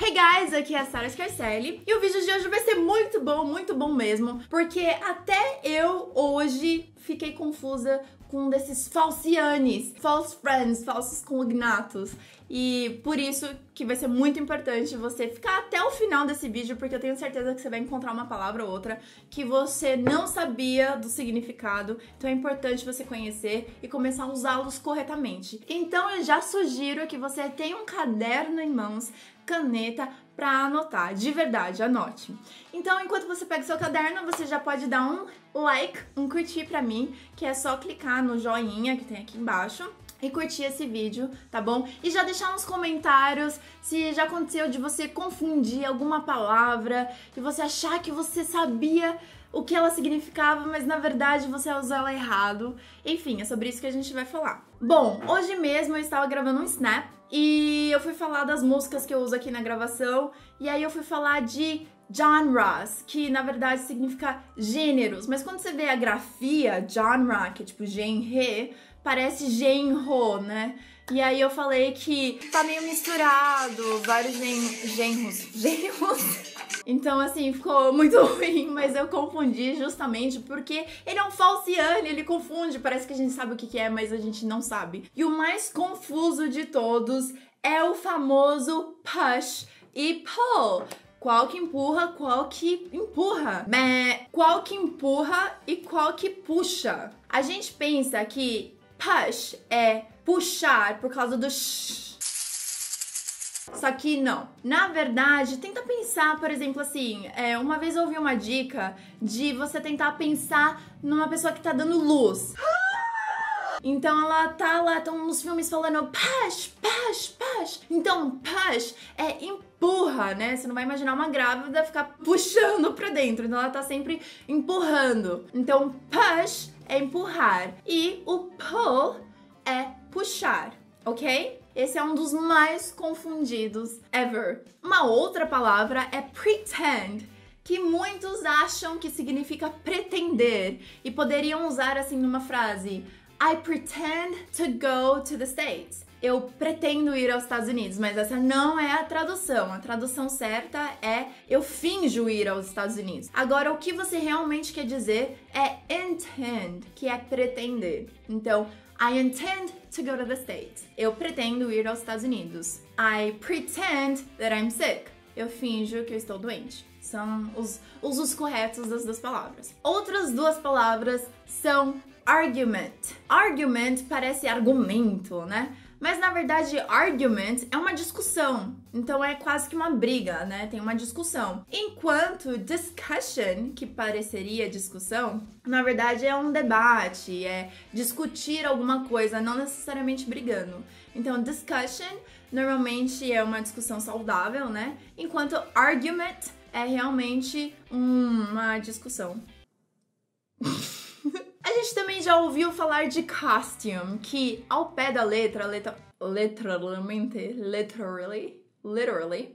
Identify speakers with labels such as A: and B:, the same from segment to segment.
A: Hey guys, aqui é a Sarah Scarcelli e o vídeo de hoje vai ser muito bom, muito bom mesmo, porque até eu hoje fiquei confusa com um desses falcianes, false friends, falsos cognatos. E por isso que vai ser muito importante você ficar até o final desse vídeo, porque eu tenho certeza que você vai encontrar uma palavra ou outra que você não sabia do significado. Então é importante você conhecer e começar a usá-los corretamente. Então eu já sugiro que você tenha um caderno em mãos, caneta para anotar. De verdade, anote. Então, enquanto você pega seu caderno, você já pode dar um like, um curtir para mim, que é só clicar no joinha que tem aqui embaixo e curtir esse vídeo, tá bom? E já deixar nos comentários se já aconteceu de você confundir alguma palavra e você achar que você sabia o que ela significava, mas na verdade você usou ela errado. Enfim, é sobre isso que a gente vai falar. Bom, hoje mesmo eu estava gravando um snap e eu fui falar das músicas que eu uso aqui na gravação. E aí eu fui falar de genres, que na verdade significa gêneros, mas quando você vê a grafia genre, que é tipo genre, parece genro, né? E aí eu falei que tá meio misturado, vários gen genros. Genros? Então, assim, ficou muito ruim, mas eu confundi justamente porque ele é um falciane, ele confunde, parece que a gente sabe o que é, mas a gente não sabe. E o mais confuso de todos é o famoso push e pull. Qual que empurra, qual que empurra. Mas qual que empurra e qual que puxa. A gente pensa que push é puxar por causa do sh. Só que não. Na verdade, tenta pensar, por exemplo, assim, é, uma vez eu ouvi uma dica de você tentar pensar numa pessoa que tá dando luz. Então ela tá lá, estão nos filmes falando push, push, push. Então, push é empurra, né? Você não vai imaginar uma grávida ficar puxando pra dentro. Então ela tá sempre empurrando. Então, push é empurrar. E o pull é puxar, ok? Esse é um dos mais confundidos ever. Uma outra palavra é pretend, que muitos acham que significa pretender e poderiam usar assim numa frase: I pretend to go to the States. Eu pretendo ir aos Estados Unidos, mas essa não é a tradução. A tradução certa é eu finjo ir aos Estados Unidos. Agora, o que você realmente quer dizer é intend, que é pretender. Então, I intend to go to the States. Eu pretendo ir aos Estados Unidos. I pretend that I'm sick. Eu finjo que eu estou doente. São os usos corretos das duas palavras. Outras duas palavras são argument. Argument parece argumento, né? Mas na verdade, argument é uma discussão. Então é quase que uma briga, né? Tem uma discussão. Enquanto discussion, que pareceria discussão, na verdade é um debate, é discutir alguma coisa, não necessariamente brigando. Então, discussion normalmente é uma discussão saudável, né? Enquanto argument é realmente uma discussão. A gente também já ouviu falar de costume, que ao pé da letra, letra literalmente, literally, literally.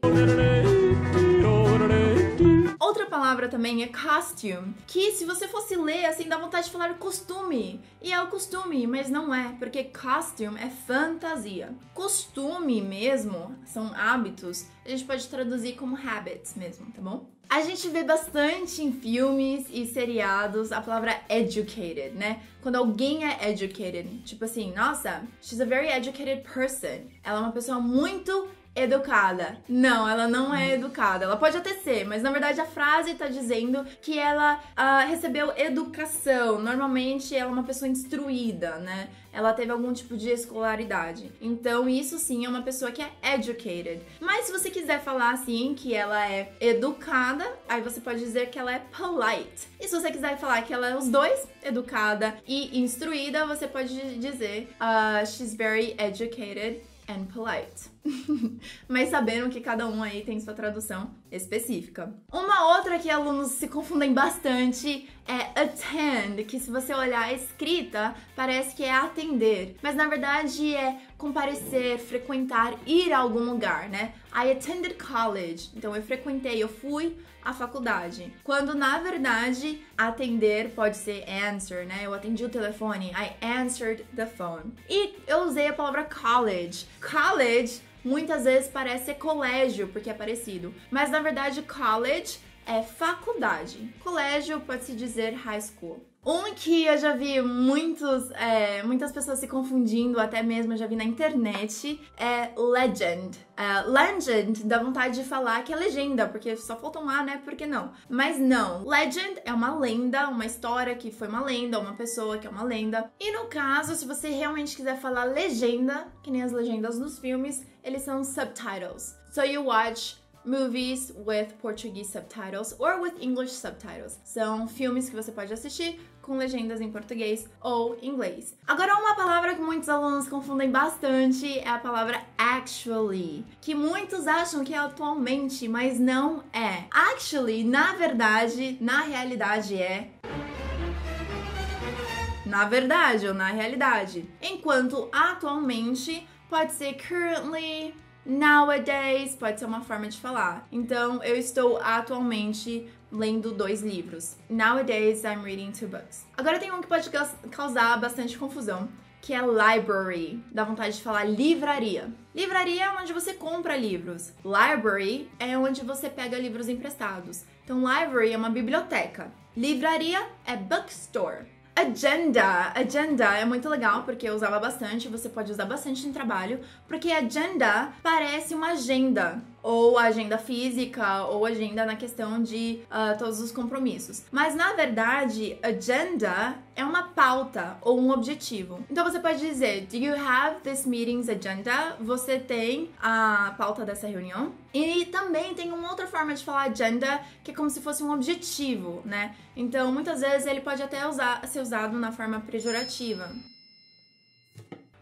A: Outra palavra também é costume, que se você fosse ler assim dá vontade de falar costume. E é o costume, mas não é, porque costume é fantasia. Costume mesmo são hábitos, a gente pode traduzir como habits mesmo, tá bom? A gente vê bastante em filmes e seriados a palavra educated, né? Quando alguém é educated, tipo assim, nossa, she's a very educated person. Ela é uma pessoa muito educada. Não, ela não é educada. Ela pode até ser, mas na verdade a frase tá dizendo que ela uh, recebeu educação. Normalmente ela é uma pessoa instruída, né? Ela teve algum tipo de escolaridade. Então isso sim é uma pessoa que é educated. Mas se você quiser falar assim que ela é educada, aí você pode dizer que ela é polite. E se você quiser falar que ela é os dois, educada e instruída, você pode dizer uh, she's very educated and polite. Mas sabendo que cada um aí tem sua tradução específica. Uma outra que alunos se confundem bastante é attend, que se você olhar a escrita, parece que é atender, mas na verdade é comparecer, frequentar, ir a algum lugar, né? I attended college, então eu frequentei, eu fui à faculdade. Quando na verdade atender pode ser answer, né? Eu atendi o telefone, I answered the phone. E eu usei a palavra college. College muitas vezes parece ser colégio, porque é parecido. Mas na verdade, college é faculdade. Colégio pode-se dizer high school. Um que eu já vi muitos, é, muitas pessoas se confundindo, até mesmo eu já vi na internet, é legend. É, legend dá vontade de falar que é legenda, porque só faltam lá, né? Por que não? Mas não. Legend é uma lenda, uma história que foi uma lenda, uma pessoa que é uma lenda. E no caso, se você realmente quiser falar legenda, que nem as legendas dos filmes, eles são subtitles. So you watch movies with Portuguese subtitles or with English subtitles. São filmes que você pode assistir com legendas em português ou inglês. Agora, uma palavra que muitos alunos confundem bastante é a palavra actually, que muitos acham que é atualmente, mas não é. Actually, na verdade, na realidade é na verdade ou na realidade. Enquanto atualmente pode ser currently, nowadays, pode ser uma forma de falar. Então, eu estou atualmente lendo dois livros. Nowadays, I'm reading two books. Agora tem um que pode causar bastante confusão, que é library. Dá vontade de falar livraria. Livraria é onde você compra livros. Library é onde você pega livros emprestados. Então, library é uma biblioteca. Livraria é bookstore. Agenda. Agenda é muito legal porque eu usava bastante, você pode usar bastante no trabalho, porque agenda parece uma agenda ou agenda física, ou agenda na questão de uh, todos os compromissos. Mas na verdade, agenda é uma pauta ou um objetivo. Então você pode dizer: Do you have this meeting's agenda? Você tem a pauta dessa reunião? E também tem uma outra forma de falar agenda que é como se fosse um objetivo, né? Então muitas vezes ele pode até usar, ser usado na forma pejorativa.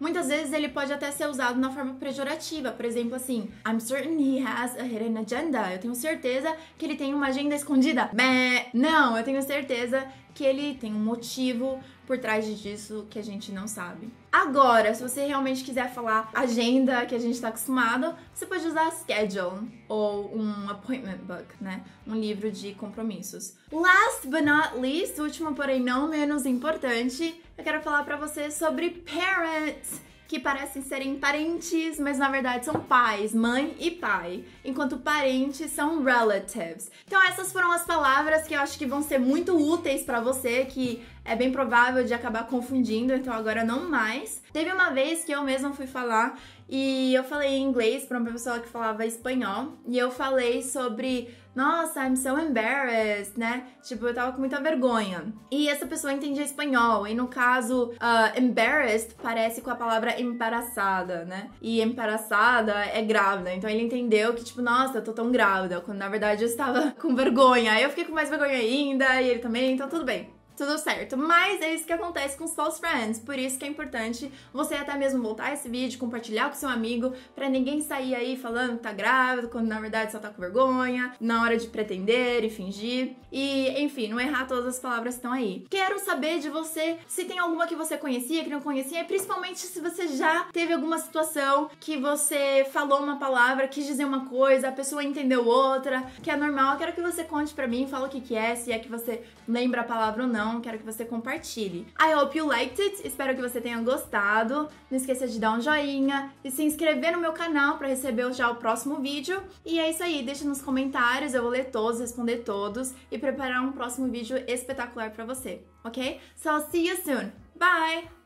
A: Muitas vezes ele pode até ser usado na forma pejorativa, por exemplo, assim, I'm certain he has a hidden agenda. Eu tenho certeza que ele tem uma agenda escondida. Meh. Não, eu tenho certeza que ele tem um motivo por trás disso que a gente não sabe. Agora, se você realmente quiser falar agenda que a gente está acostumado, você pode usar schedule ou um appointment book, né? Um livro de compromissos. Last but not least, último porém não menos importante, eu quero falar para você sobre parents que parecem serem parentes, mas na verdade são pais, mãe e pai, enquanto parentes são relatives. Então essas foram as palavras que eu acho que vão ser muito úteis para você que é bem provável de acabar confundindo, então agora não mais. Teve uma vez que eu mesma fui falar e eu falei em inglês para uma pessoa que falava espanhol e eu falei sobre nossa, I'm so embarrassed, né? Tipo, eu tava com muita vergonha. E essa pessoa entendia espanhol, e no caso, uh, embarrassed parece com a palavra embaraçada, né? E embaraçada é grávida, então ele entendeu que, tipo, nossa, eu tô tão grávida, quando na verdade eu estava com vergonha. Aí eu fiquei com mais vergonha ainda, e ele também, então tudo bem tudo certo. Mas é isso que acontece com os false friends, por isso que é importante você até mesmo voltar esse vídeo, compartilhar com seu amigo, para ninguém sair aí falando que tá grávida, quando na verdade só tá com vergonha, na hora de pretender e fingir. E, enfim, não errar todas as palavras que estão aí. Quero saber de você se tem alguma que você conhecia, que não conhecia, e principalmente se você já teve alguma situação que você falou uma palavra, quis dizer uma coisa, a pessoa entendeu outra, que é normal. quero que você conte para mim, fala o que que é, se é que você lembra a palavra ou não então quero que você compartilhe. I hope you liked it, espero que você tenha gostado. Não esqueça de dar um joinha e se inscrever no meu canal para receber já o próximo vídeo. E é isso aí, deixa nos comentários, eu vou ler todos, responder todos e preparar um próximo vídeo espetacular para você, ok? So see you soon. Bye!